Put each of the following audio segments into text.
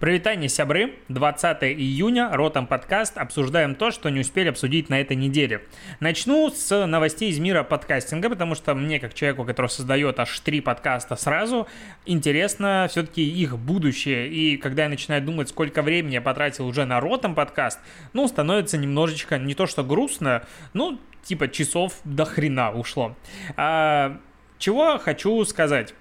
Привитание, сябры! 20 июня, Ротом подкаст. Обсуждаем то, что не успели обсудить на этой неделе. Начну с новостей из мира подкастинга, потому что мне, как человеку, который создает аж три подкаста сразу, интересно все-таки их будущее. И когда я начинаю думать, сколько времени я потратил уже на Ротом подкаст, ну, становится немножечко не то что грустно, ну, типа часов до хрена ушло. А, чего хочу сказать.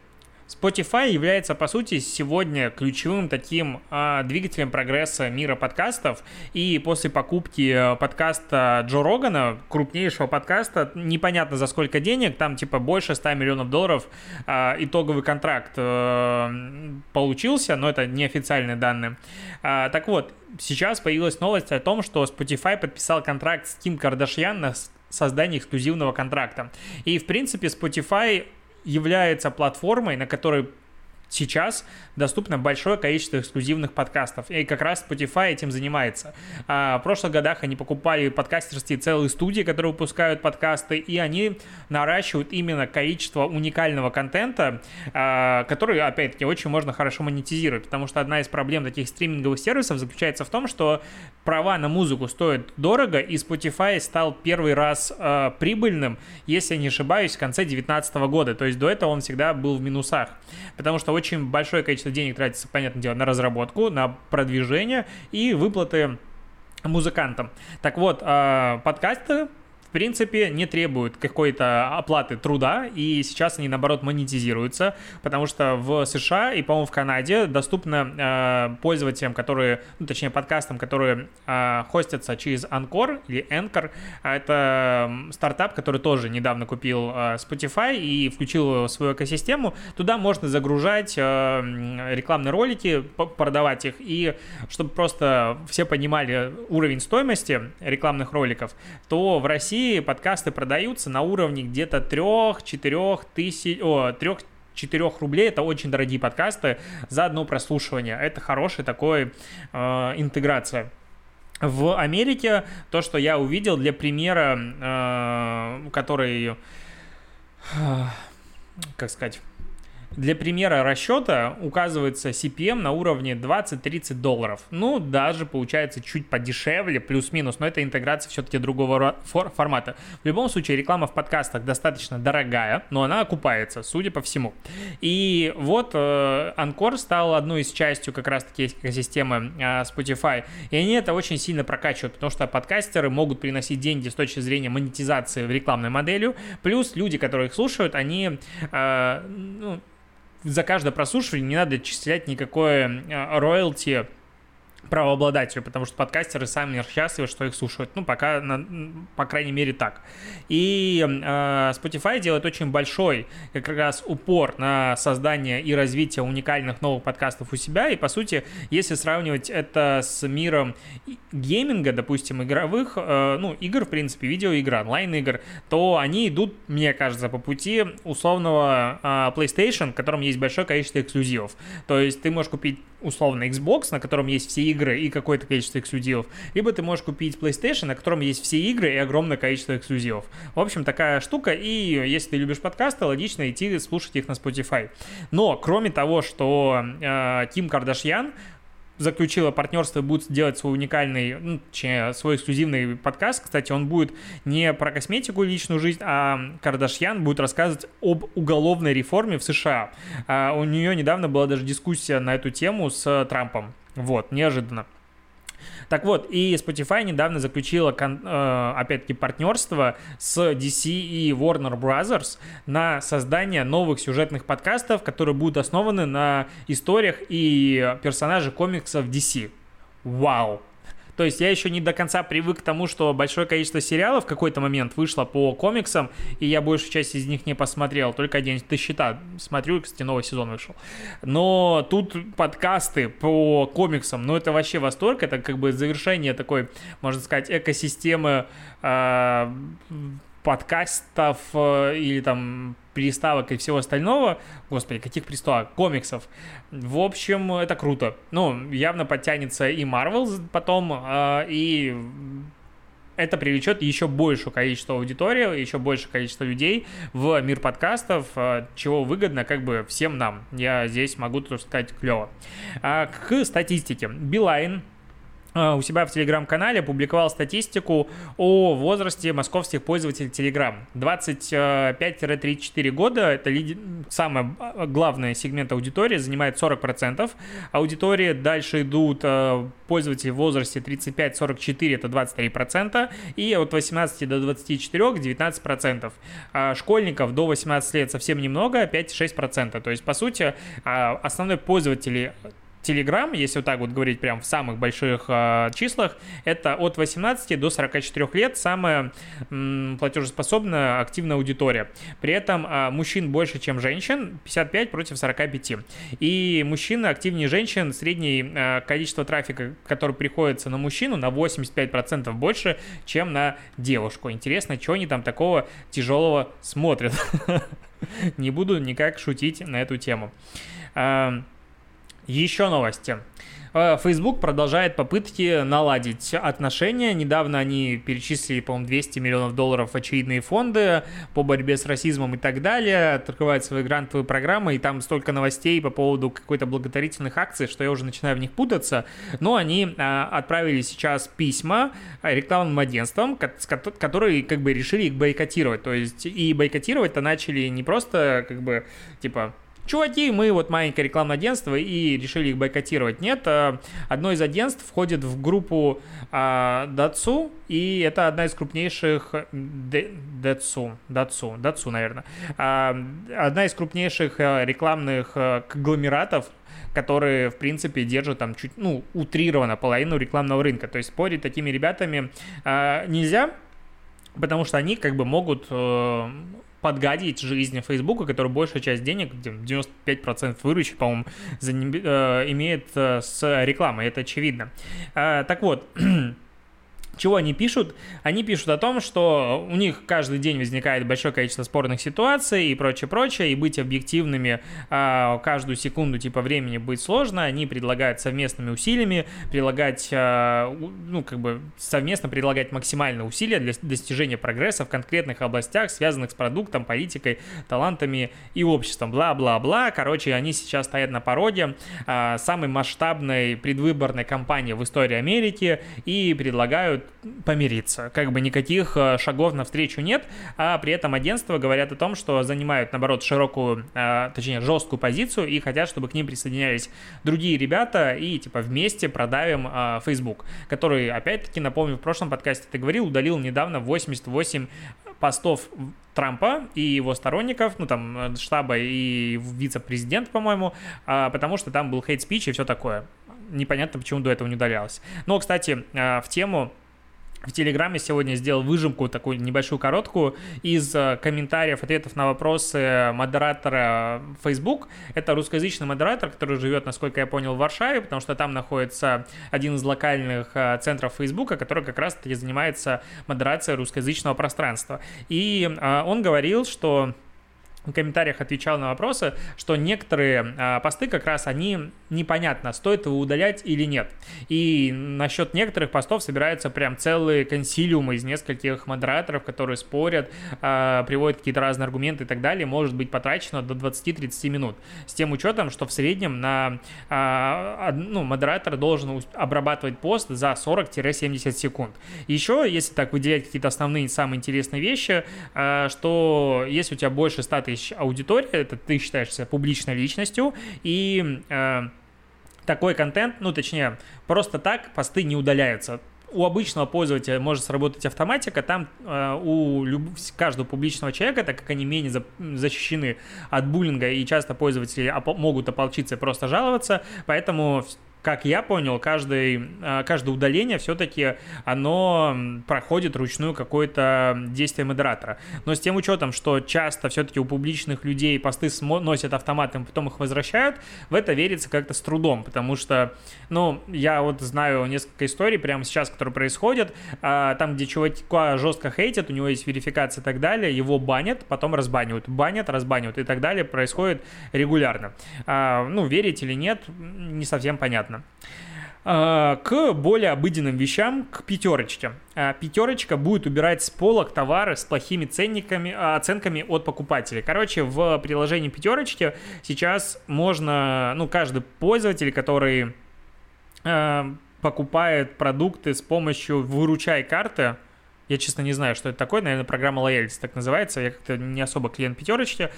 Spotify является, по сути, сегодня ключевым таким а, двигателем прогресса мира подкастов. И после покупки э, подкаста Джо Рогана, крупнейшего подкаста, непонятно за сколько денег, там типа больше 100 миллионов долларов а, итоговый контракт а, получился, но это неофициальные данные. А, так вот, сейчас появилась новость о том, что Spotify подписал контракт с Ким Кардашьян на создание эксклюзивного контракта. И, в принципе, Spotify является платформой, на которой сейчас доступно большое количество эксклюзивных подкастов. И как раз Spotify этим занимается. А в прошлых годах они покупали подкастерские целые студии, которые выпускают подкасты, и они наращивают именно количество уникального контента, а, который, опять-таки, очень можно хорошо монетизировать. Потому что одна из проблем таких стриминговых сервисов заключается в том, что права на музыку стоят дорого, и Spotify стал первый раз а, прибыльным, если я не ошибаюсь, в конце 2019 года. То есть до этого он всегда был в минусах. Потому что очень большое количество денег тратится, понятное дело, на разработку, на продвижение и выплаты музыкантам. Так вот, а, подкасты принципе, не требуют какой-то оплаты труда, и сейчас они, наоборот, монетизируются, потому что в США и, по-моему, в Канаде доступно э, пользователям, которые, ну, точнее, подкастам, которые э, хостятся через Anchor или Anchor, а это стартап, который тоже недавно купил э, Spotify и включил в свою экосистему, туда можно загружать э, рекламные ролики, продавать их, и чтобы просто все понимали уровень стоимости рекламных роликов, то в России России подкасты продаются на уровне где-то 3-4 тысяч, о, 3 4 рублей. Это очень дорогие подкасты за одно прослушивание. Это хорошая такой э, интеграция. В Америке то, что я увидел для примера, э, который, э, как сказать, для примера расчета указывается CPM на уровне 20-30 долларов. Ну, даже получается чуть подешевле, плюс-минус, но это интеграция все-таки другого формата. В любом случае, реклама в подкастах достаточно дорогая, но она окупается, судя по всему. И вот э, Anchor стал одной из частью как раз-таки экосистемы э, Spotify, и они это очень сильно прокачивают, потому что подкастеры могут приносить деньги с точки зрения монетизации в рекламной моделью, плюс люди, которые их слушают, они э, ну, за каждое прослушивание не надо отчислять никакое э, роялти правообладателю, потому что подкастеры сами счастливы, что их слушают. Ну, пока, на, по крайней мере, так. И э, Spotify делает очень большой как раз упор на создание и развитие уникальных новых подкастов у себя. И, по сути, если сравнивать это с миром гейминга, допустим, игровых, э, ну, игр, в принципе, видеоигр, онлайн-игр, то они идут, мне кажется, по пути условного э, PlayStation, в котором есть большое количество эксклюзивов. То есть ты можешь купить условно Xbox, на котором есть все игры и какое-то количество эксклюзивов, либо ты можешь купить PlayStation, на котором есть все игры и огромное количество эксклюзивов. В общем, такая штука, и если ты любишь подкасты, логично идти слушать их на Spotify. Но, кроме того, что э, Ким Кардашьян заключила партнерство и будет делать свой уникальный, ну, свой эксклюзивный подкаст. Кстати, он будет не про косметику и личную жизнь, а Кардашьян будет рассказывать об уголовной реформе в США. А у нее недавно была даже дискуссия на эту тему с Трампом. Вот, неожиданно. Так вот, и Spotify недавно заключила, э, опять-таки, партнерство с DC и Warner Brothers на создание новых сюжетных подкастов, которые будут основаны на историях и персонажах комиксов DC. Вау! То есть я еще не до конца привык к тому, что большое количество сериалов в какой-то момент вышло по комиксам, и я большую часть из них не посмотрел, только один ты счета смотрю, кстати, новый сезон вышел. Но тут подкасты по комиксам, ну это вообще восторг, это как бы завершение такой, можно сказать, экосистемы э, подкастов э, или там приставок и всего остального, господи, каких приставок, комиксов. В общем, это круто. Ну, явно подтянется и Marvel потом, э, и это привлечет еще большее количество аудитории, еще большее количество людей в мир подкастов, э, чего выгодно как бы всем нам. Я здесь могу тут сказать клево. А, к статистике. Билайн у себя в телеграм-канале публиковал статистику о возрасте московских пользователей Telegram. 25-34 года, это самый а, главный сегмент аудитории, занимает 40%. Аудитории дальше идут а, пользователи в возрасте 35-44, это 23%, и от 18 до 24 19%. А школьников до 18 лет совсем немного, 5-6%. То есть, по сути, основной пользователи Telegram, если вот так вот говорить прям в самых больших э, числах, это от 18 до 44 лет самая м, платежеспособная активная аудитория. При этом э, мужчин больше, чем женщин, 55 против 45. И мужчины активнее женщин, среднее э, количество трафика, который приходится на мужчину, на 85% больше, чем на девушку. Интересно, что они там такого тяжелого смотрят. Не буду никак шутить на эту тему. Еще новости. Э, Facebook продолжает попытки наладить отношения. Недавно они перечислили, по-моему, 200 миллионов долларов в очевидные фонды по борьбе с расизмом и так далее. Открывают свои грантовые программы, и там столько новостей по поводу какой-то благотворительных акций, что я уже начинаю в них путаться. Но они а, отправили сейчас письма рекламным агентствам, которые как бы решили их бойкотировать. То есть и бойкотировать-то начали не просто как бы типа чуваки, мы вот маленькое рекламное агентство и решили их бойкотировать. Нет, э, одно из агентств входит в группу а, Датсу, и это одна из крупнейших Датсу, Датсу, Датсу, наверное, а, одна из крупнейших э, рекламных э, конгломератов которые, в принципе, держат там чуть, ну, утрированно половину рекламного рынка. То есть спорить такими ребятами нельзя, потому что они как бы могут подгадить жизни Фейсбука, который большая часть денег, 95% выручки, по-моему, э, имеет э, с рекламой, это очевидно. Э, так вот, Чего они пишут? Они пишут о том, что у них каждый день возникает большое количество спорных ситуаций и прочее, прочее, и быть объективными а, каждую секунду типа времени будет сложно. Они предлагают совместными усилиями предлагать, а, ну, как бы совместно предлагать максимальные усилия для достижения прогресса в конкретных областях, связанных с продуктом, политикой, талантами и обществом. Бла-бла-бла. Короче, они сейчас стоят на пороге а, самой масштабной предвыборной кампании в истории Америки и предлагают помириться. Как бы никаких э, шагов навстречу нет, а при этом агентства говорят о том, что занимают, наоборот, широкую, э, точнее, жесткую позицию и хотят, чтобы к ним присоединялись другие ребята и, типа, вместе продавим э, Facebook, который, опять-таки, напомню, в прошлом подкасте ты говорил, удалил недавно 88 постов Трампа и его сторонников, ну там штаба и вице-президент, по-моему, потому что там был хейт-спич и все такое. Непонятно, почему до этого не удалялось. Но, кстати, в тему в Телеграме сегодня сделал выжимку, такую небольшую короткую, из э, комментариев, ответов на вопросы модератора Facebook. Это русскоязычный модератор, который живет, насколько я понял, в Варшаве, потому что там находится один из локальных э, центров Facebook, который как раз-таки занимается модерацией русскоязычного пространства. И э, он говорил, что в комментариях отвечал на вопросы, что некоторые а, посты как раз они непонятно, стоит его удалять или нет. И насчет некоторых постов собираются прям целые консилиумы из нескольких модераторов, которые спорят, а, приводят какие-то разные аргументы и так далее. Может быть потрачено до 20-30 минут. С тем учетом, что в среднем на а, ну, модератор должен обрабатывать пост за 40-70 секунд. Еще, если так выделять какие-то основные самые интересные вещи, а, что если у тебя больше 100 тысяч тысяч аудитория, это ты считаешься публичной личностью, и э, такой контент, ну точнее, просто так посты не удаляются. У обычного пользователя может сработать автоматика, там э, у люб... каждого публичного человека, так как они менее за... защищены от буллинга, и часто пользователи оп- могут ополчиться и просто жаловаться, поэтому как я понял, каждый, а, каждое удаление все-таки оно проходит ручную какое-то действие модератора. Но с тем учетом, что часто все-таки у публичных людей посты носят автоматом, потом их возвращают, в это верится как-то с трудом, потому что, ну, я вот знаю несколько историй прямо сейчас, которые происходят, а, там, где чувака жестко хейтят, у него есть верификация и так далее, его банят, потом разбанивают, банят, разбанивают и так далее, происходит регулярно. А, ну, верить или нет, не совсем понятно а, к более обыденным вещам, к пятерочке. Пятерочка будет убирать с полок товары с плохими ценниками, оценками от покупателей. Короче, в приложении пятерочки сейчас можно, ну, каждый пользователь, который покупает продукты с помощью выручай карты, я, честно, не знаю, что это такое. Наверное, программа лояльности так называется. Я как-то не особо клиент пятерочки.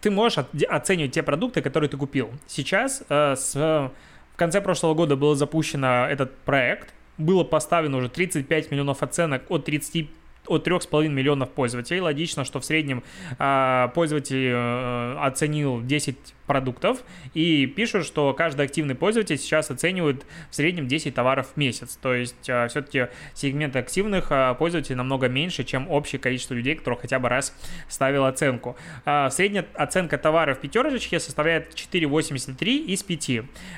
Ты можешь оценивать те продукты, которые ты купил. Сейчас э, с, в конце прошлого года был запущен этот проект. Было поставлено уже 35 миллионов оценок от 30 от 3,5 миллионов пользователей. Логично, что в среднем э, пользователь э, оценил 10 продуктов и пишут, что каждый активный пользователь сейчас оценивает в среднем 10 товаров в месяц. То есть э, все-таки сегмент активных э, пользователей намного меньше, чем общее количество людей, кто хотя бы раз ставил оценку. Средняя оценка товаров в пятерочке составляет 4,83 из 5.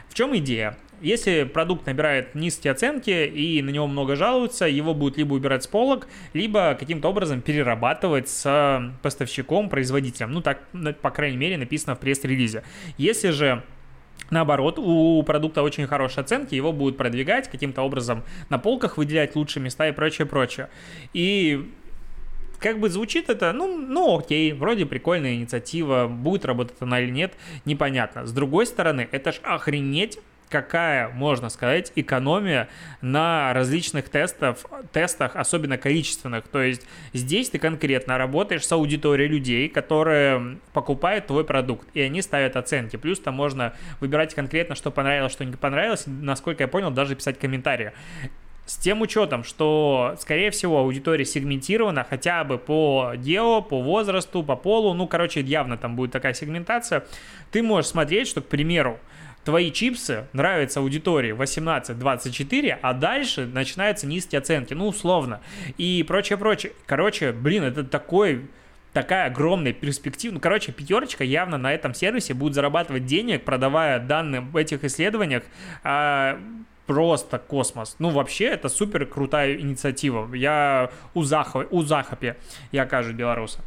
В чем идея? Если продукт набирает низкие оценки и на него много жалуются, его будут либо убирать с полок, либо каким-то образом перерабатывать с поставщиком, производителем. Ну, так, по крайней мере, написано в пресс-релизе. Если же Наоборот, у продукта очень хорошие оценки, его будут продвигать, каким-то образом на полках выделять лучшие места и прочее, прочее. И как бы звучит это, ну, ну окей, вроде прикольная инициатива, будет работать она или нет, непонятно. С другой стороны, это ж охренеть какая, можно сказать, экономия на различных тестов, тестах, особенно количественных. То есть здесь ты конкретно работаешь с аудиторией людей, которые покупают твой продукт, и они ставят оценки. Плюс там можно выбирать конкретно, что понравилось, что не понравилось, насколько я понял, даже писать комментарии. С тем учетом, что, скорее всего, аудитория сегментирована хотя бы по гео, по возрасту, по полу, ну, короче, явно там будет такая сегментация, ты можешь смотреть, что, к примеру, твои чипсы нравятся аудитории 18-24, а дальше начинаются низкие оценки, ну, условно, и прочее, прочее. Короче, блин, это такой такая огромная перспектива. Ну, короче, пятерочка явно на этом сервисе будет зарабатывать денег, продавая данные в этих исследованиях. А, просто космос. Ну, вообще, это супер крутая инициатива. Я у, Захо, у Захопе, я кажу, белоруса.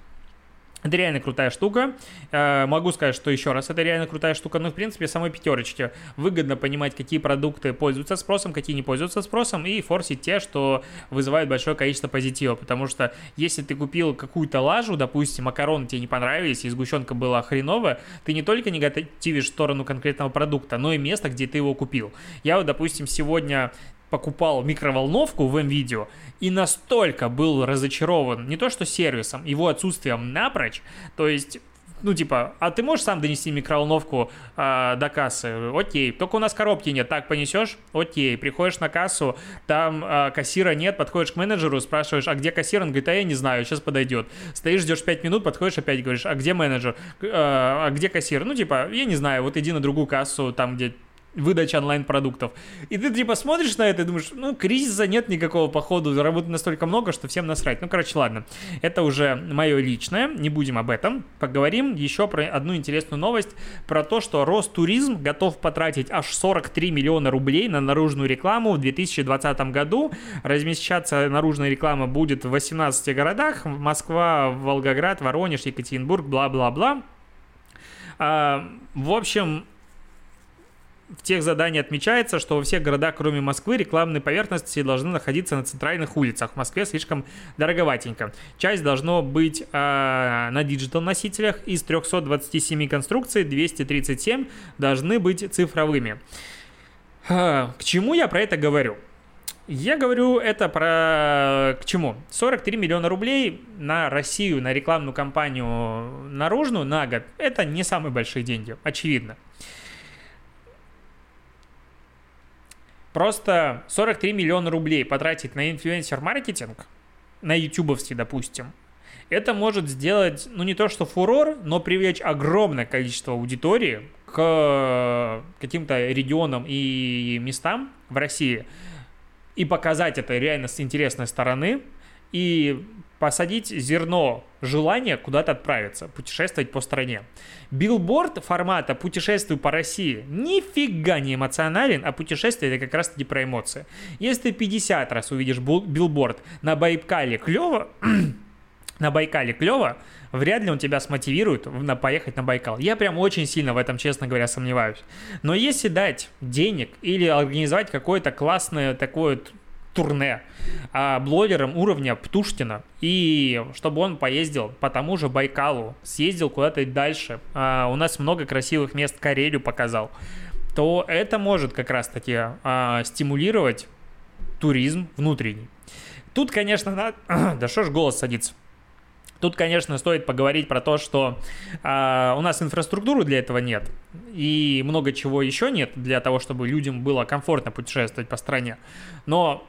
Это реально крутая штука. Э, могу сказать, что еще раз, это реально крутая штука. Но, в принципе, самой пятерочке выгодно понимать, какие продукты пользуются спросом, какие не пользуются спросом, и форсить те, что вызывают большое количество позитива. Потому что если ты купил какую-то лажу, допустим, макароны тебе не понравились, и сгущенка была хреновая, ты не только негативишь в сторону конкретного продукта, но и место, где ты его купил. Я вот, допустим, сегодня покупал микроволновку в МВидео и настолько был разочарован не то что сервисом, его отсутствием напрочь, то есть ну, типа, а ты можешь сам донести микроволновку э, до кассы? Окей. Только у нас коробки нет. Так, понесешь? Окей. Приходишь на кассу, там э, кассира нет, подходишь к менеджеру, спрашиваешь, а где кассир? Он говорит, а я не знаю, сейчас подойдет. Стоишь, ждешь 5 минут, подходишь опять, говоришь, а где менеджер? Э, а где кассир? Ну, типа, я не знаю, вот иди на другую кассу, там, где выдача онлайн-продуктов. И ты типа смотришь на это и думаешь, ну, кризиса нет никакого, походу, заработать настолько много, что всем насрать. Ну, короче, ладно. Это уже мое личное, не будем об этом. Поговорим еще про одну интересную новость, про то, что Ростуризм готов потратить аж 43 миллиона рублей на наружную рекламу в 2020 году. Размещаться наружная реклама будет в 18 городах. Москва, Волгоград, Воронеж, Екатеринбург, бла-бла-бла. А, в общем, в тех заданиях отмечается, что во всех городах, кроме Москвы, рекламные поверхности должны находиться на центральных улицах. В Москве слишком дороговатенько. Часть должно быть э, на диджитал-носителях. Из 327 конструкций 237 должны быть цифровыми. Э, к чему я про это говорю? Я говорю это про... К чему? 43 миллиона рублей на Россию, на рекламную кампанию наружную на год. Это не самые большие деньги, очевидно. Просто 43 миллиона рублей потратить на инфлюенсер-маркетинг, на ютубовский, допустим, это может сделать, ну не то что фурор, но привлечь огромное количество аудитории к каким-то регионам и местам в России и показать это реально с интересной стороны. И посадить зерно желания куда-то отправиться, путешествовать по стране. Билборд формата «Путешествую по России» нифига не эмоционален, а путешествие это как раз таки про эмоции. Если ты 50 раз увидишь билборд на Байкале клево, на Байкале клево, вряд ли он тебя смотивирует на поехать на Байкал. Я прям очень сильно в этом, честно говоря, сомневаюсь. Но если дать денег или организовать какое-то классное такое турне а, блогером уровня Птушкина, и чтобы он поездил по тому же Байкалу, съездил куда-то дальше, а, у нас много красивых мест, Карелию показал, то это может как раз-таки а, стимулировать туризм внутренний. Тут, конечно, надо... да что ж голос садится. Тут, конечно, стоит поговорить про то, что э, у нас инфраструктуры для этого нет, и много чего еще нет для того, чтобы людям было комфортно путешествовать по стране. Но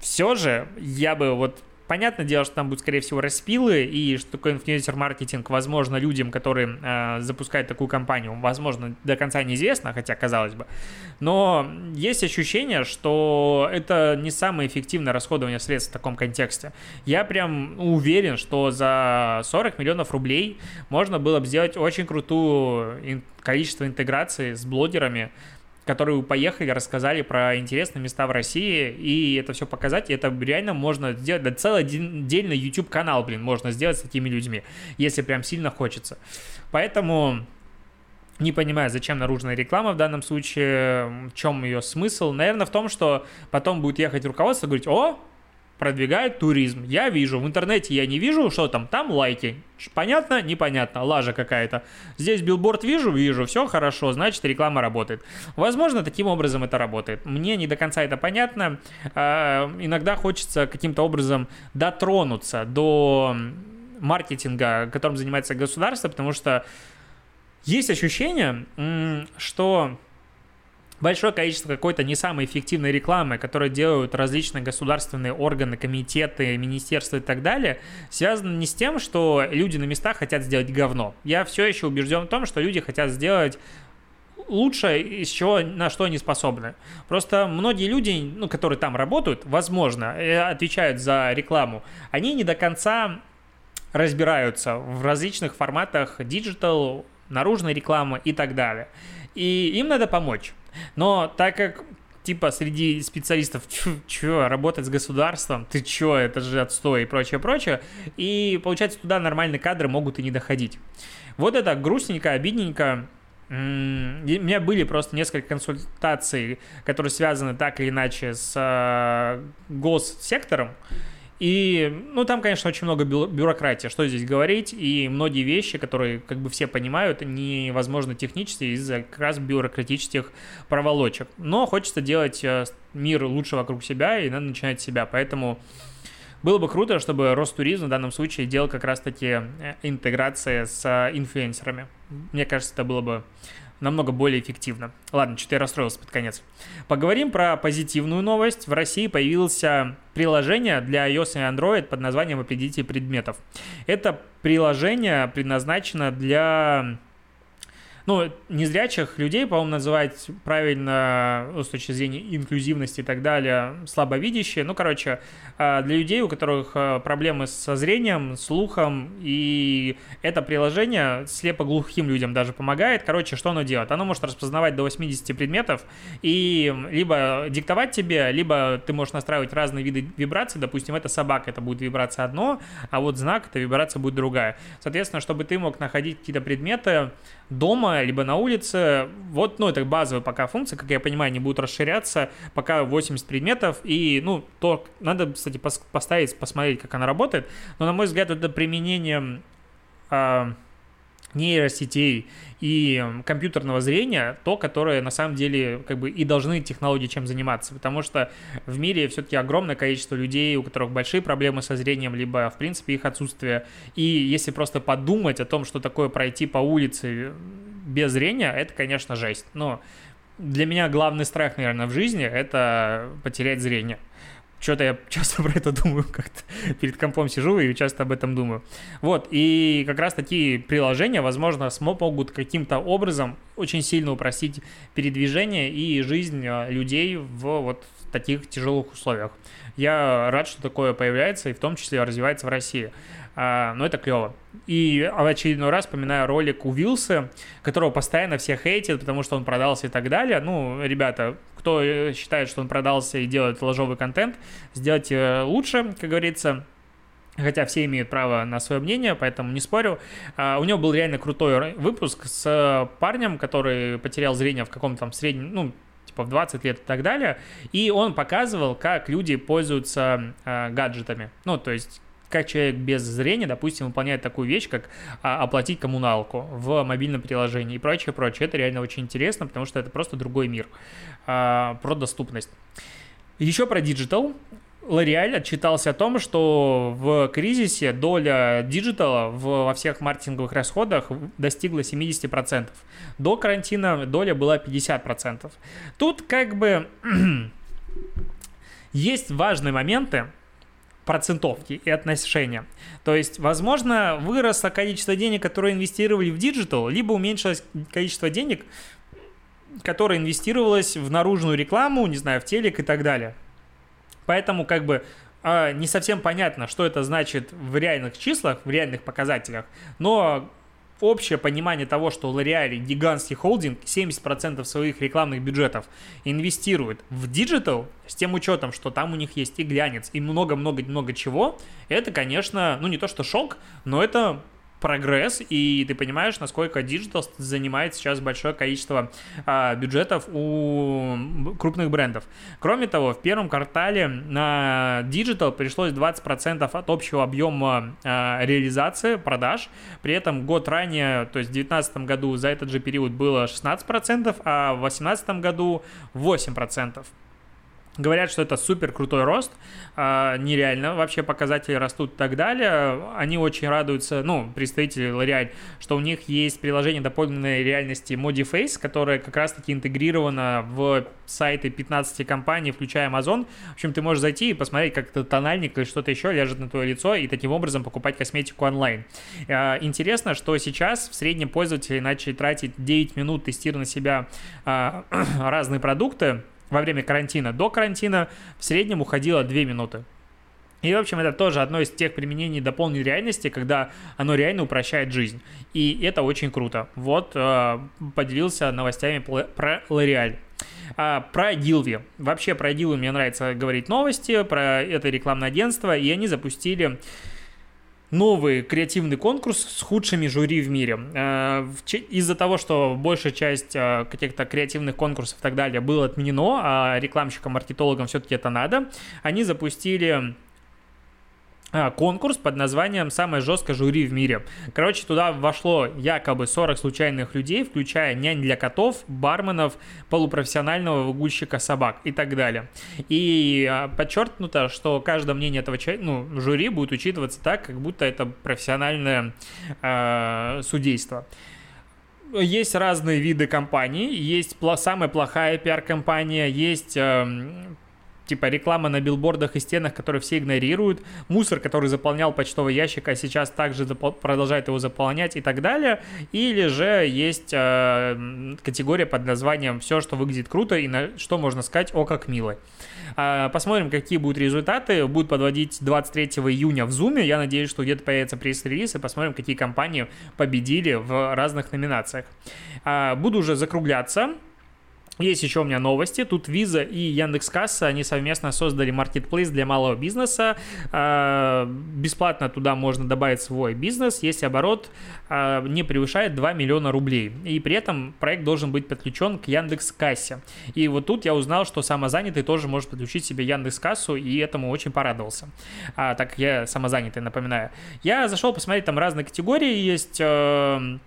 все же я бы вот Понятное дело, что там будут, скорее всего, распилы, и что такое инфлюенсер-маркетинг, возможно, людям, которые э, запускают такую компанию, возможно, до конца неизвестно, хотя, казалось бы. Но есть ощущение, что это не самое эффективное расходование средств в таком контексте. Я прям уверен, что за 40 миллионов рублей можно было бы сделать очень крутую количество интеграции с блогерами, которые поехали, рассказали про интересные места в России, и это все показать, и это реально можно сделать, да целый отдельный YouTube-канал, блин, можно сделать с такими людьми, если прям сильно хочется. Поэтому не понимаю, зачем наружная реклама в данном случае, в чем ее смысл. Наверное, в том, что потом будет ехать руководство и говорить, о, продвигает туризм. Я вижу, в интернете я не вижу, что там, там лайки. Понятно? Непонятно, лажа какая-то. Здесь билборд вижу, вижу, все хорошо, значит реклама работает. Возможно, таким образом это работает. Мне не до конца это понятно. А, иногда хочется каким-то образом дотронуться до маркетинга, которым занимается государство, потому что есть ощущение, что большое количество какой-то не самой эффективной рекламы, которую делают различные государственные органы, комитеты, министерства и так далее, связано не с тем, что люди на местах хотят сделать говно. Я все еще убежден в том, что люди хотят сделать лучше, из чего, на что они способны. Просто многие люди, ну, которые там работают, возможно, э, отвечают за рекламу, они не до конца разбираются в различных форматах диджитал, наружной рекламы и так далее. И им надо помочь. Но так как типа среди специалистов, чё, работать с государством, ты чё, это же отстой и прочее, прочее. И получается, туда нормальные кадры могут и не доходить. Вот это грустненько, обидненько. У меня были просто несколько консультаций, которые связаны так или иначе с э, госсектором. И, ну, там, конечно, очень много бюрократии, что здесь говорить, и многие вещи, которые, как бы все понимают, невозможно технически из-за как раз бюрократических проволочек. Но хочется делать э, мир лучше вокруг себя, и надо начинать с себя, поэтому было бы круто, чтобы Ростуризм в данном случае делал как раз-таки э, интеграция с э, инфлюенсерами. Мне кажется, это было бы намного более эффективно. Ладно, что-то я расстроился под конец. Поговорим про позитивную новость. В России появилось приложение для iOS и Android под названием «Определитель предметов». Это приложение предназначено для ну, незрячих людей, по-моему, называть правильно ну, с точки зрения инклюзивности и так далее, слабовидящие. Ну, короче, а, для людей, у которых а, проблемы со зрением, слухом, и это приложение слепо-глухим людям даже помогает. Короче, что оно делает? Оно может распознавать до 80 предметов и либо диктовать тебе, либо ты можешь настраивать разные виды вибраций. Допустим, это собака, это будет вибрация одно, а вот знак, это вибрация будет другая. Соответственно, чтобы ты мог находить какие-то предметы дома, либо на улице. Вот, ну, это базовая пока функция, как я понимаю, не будут расширяться, пока 80 предметов, и, ну, то надо, кстати, поставить, посмотреть, как она работает, но, на мой взгляд, это применение э, нейросетей и компьютерного зрения то, которое на самом деле как бы и должны технологии чем заниматься, потому что в мире все-таки огромное количество людей, у которых большие проблемы со зрением, либо в принципе их отсутствие, и если просто подумать о том, что такое пройти по улице без зрения, это, конечно, жесть. Но для меня главный страх, наверное, в жизни – это потерять зрение. Что-то я часто про это думаю, как-то перед компом сижу и часто об этом думаю. Вот, и как раз такие приложения, возможно, смогут каким-то образом очень сильно упростить передвижение и жизнь а, людей в вот таких тяжелых условиях. Я рад, что такое появляется и в том числе развивается в России. А, но это клево. И в очередной раз вспоминаю ролик у Вилса, которого постоянно все хейтят, потому что он продался и так далее. Ну, ребята, кто э, считает, что он продался и делает ложовый контент, сделайте лучше, как говорится. Хотя все имеют право на свое мнение, поэтому не спорю. А, у него был реально крутой выпуск с парнем, который потерял зрение в каком-то там среднем, ну, типа в 20 лет и так далее. И он показывал, как люди пользуются гаджетами. Ну, то есть как человек без зрения, допустим, выполняет такую вещь, как а, оплатить коммуналку в мобильном приложении и прочее, прочее. Это реально очень интересно, потому что это просто другой мир а, про доступность. Еще про диджитал. L'Oreal отчитался о том, что в кризисе доля диджитала во всех маркетинговых расходах достигла 70%. До карантина доля была 50%. Тут как бы есть важные моменты, процентовки и отношения. То есть, возможно, выросло количество денег, которые инвестировали в диджитал, либо уменьшилось количество денег, которое инвестировалось в наружную рекламу, не знаю, в телек и так далее. Поэтому как бы а, не совсем понятно, что это значит в реальных числах, в реальных показателях, но общее понимание того, что L'Oreal гигантский холдинг 70% своих рекламных бюджетов инвестирует в диджитал, с тем учетом, что там у них есть и глянец, и много-много-много чего, это, конечно, ну не то что шок, но это прогресс, и ты понимаешь, насколько диджитал занимает сейчас большое количество а, бюджетов у крупных брендов. Кроме того, в первом квартале на диджитал пришлось 20% от общего объема а, реализации продаж. При этом год ранее, то есть в 2019 году за этот же период было 16%, а в 2018 году 8%. Говорят, что это супер крутой рост, а, нереально, вообще показатели растут и так далее. Они очень радуются, ну, представители L'Oreal, что у них есть приложение дополненной реальности Modiface, которое как раз-таки интегрировано в сайты 15 компаний, включая Amazon. В общем, ты можешь зайти и посмотреть, как это тональник или что-то еще ляжет на твое лицо, и таким образом покупать косметику онлайн. А, интересно, что сейчас в среднем пользователи начали тратить 9 минут, тестируя на себя а, разные продукты, во время карантина. До карантина в среднем уходило 2 минуты. И, в общем, это тоже одно из тех применений дополненной реальности, когда оно реально упрощает жизнь. И это очень круто. Вот, э, поделился новостями про L'Oreal. А, про Гилви. Вообще про Гилви мне нравится говорить новости, про это рекламное агентство, и они запустили новый креативный конкурс с худшими жюри в мире. Э, из-за того, что большая часть э, каких-то креативных конкурсов и так далее было отменено, а рекламщикам, маркетологам все-таки это надо, они запустили конкурс под названием «Самое жесткое жюри в мире». Короче, туда вошло якобы 40 случайных людей, включая нянь для котов, барменов, полупрофессионального выгульщика собак и так далее. И а, подчеркнуто, что каждое мнение этого ну, жюри будет учитываться так, как будто это профессиональное э, судейство есть разные виды компаний. Есть самая плохая пиар-компания, есть э, типа реклама на билбордах и стенах, которые все игнорируют, мусор, который заполнял почтовый ящик, а сейчас также продолжает его заполнять и так далее. Или же есть э, категория под названием «Все, что выглядит круто и на что можно сказать «О, как мило». Э, посмотрим, какие будут результаты. Будут подводить 23 июня в Zoom. Я надеюсь, что где-то появится пресс-релиз и посмотрим, какие компании победили в разных номинациях. Э, буду уже закругляться. Есть еще у меня новости. Тут Visa и Яндекс.Касса, они совместно создали маркетплейс для малого бизнеса. А, бесплатно туда можно добавить свой бизнес, если оборот а, не превышает 2 миллиона рублей. И при этом проект должен быть подключен к Яндекс.Кассе. И вот тут я узнал, что самозанятый тоже может подключить себе Яндекс.Кассу, и этому очень порадовался. А, так я самозанятый, напоминаю. Я зашел посмотреть, там разные категории есть э,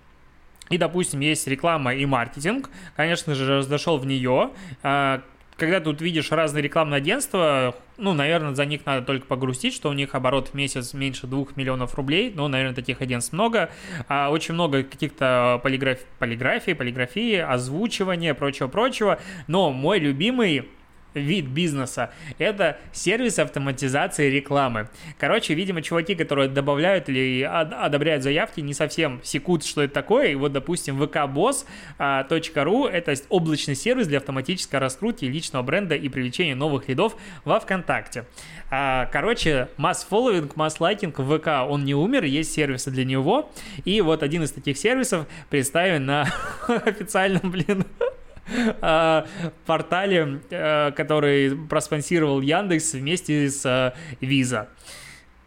и, допустим, есть реклама и маркетинг, конечно же, зашел в нее, а, когда тут видишь разные рекламные агентства, ну, наверное, за них надо только погрустить, что у них оборот в месяц меньше 2 миллионов рублей, ну, наверное, таких агентств много, а очень много каких-то полиграф... полиграфии, полиграфии, озвучивания, прочего-прочего, но мой любимый вид бизнеса. Это сервис автоматизации рекламы. Короче, видимо, чуваки, которые добавляют или одобряют заявки, не совсем секут, что это такое. И вот, допустим, vkboss.ru а, — это облачный сервис для автоматической раскрутки личного бренда и привлечения новых лидов во ВКонтакте. А, короче, масс-фолловинг, масс-лайкинг в ВК, он не умер, есть сервисы для него. И вот один из таких сервисов представлен на официальном, блин, портале, э, который проспонсировал Яндекс вместе с э, Visa.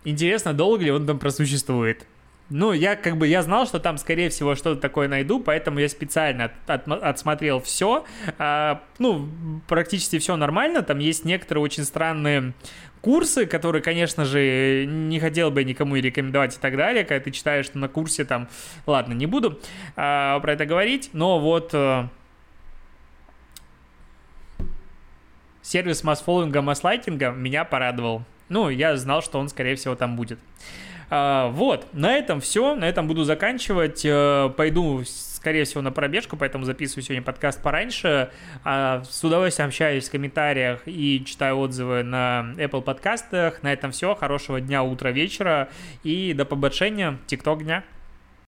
Интересно, долго ли он там просуществует? Ну, я как бы, я знал, что там, скорее всего, что-то такое найду, поэтому я специально от, от, отсмотрел все. А, ну, практически все нормально, там есть некоторые очень странные курсы, которые, конечно же, не хотел бы никому рекомендовать и так далее, когда ты читаешь, что на курсе там, ладно, не буду а, про это говорить, но вот... А, сервис масс-фолловинга, масс-лайкинга меня порадовал. Ну, я знал, что он, скорее всего, там будет. А, вот, на этом все, на этом буду заканчивать. Э, пойду, скорее всего, на пробежку, поэтому записываю сегодня подкаст пораньше. А, с удовольствием общаюсь в комментариях и читаю отзывы на Apple подкастах. На этом все. Хорошего дня, утра, вечера и до побольшения. Тикток дня.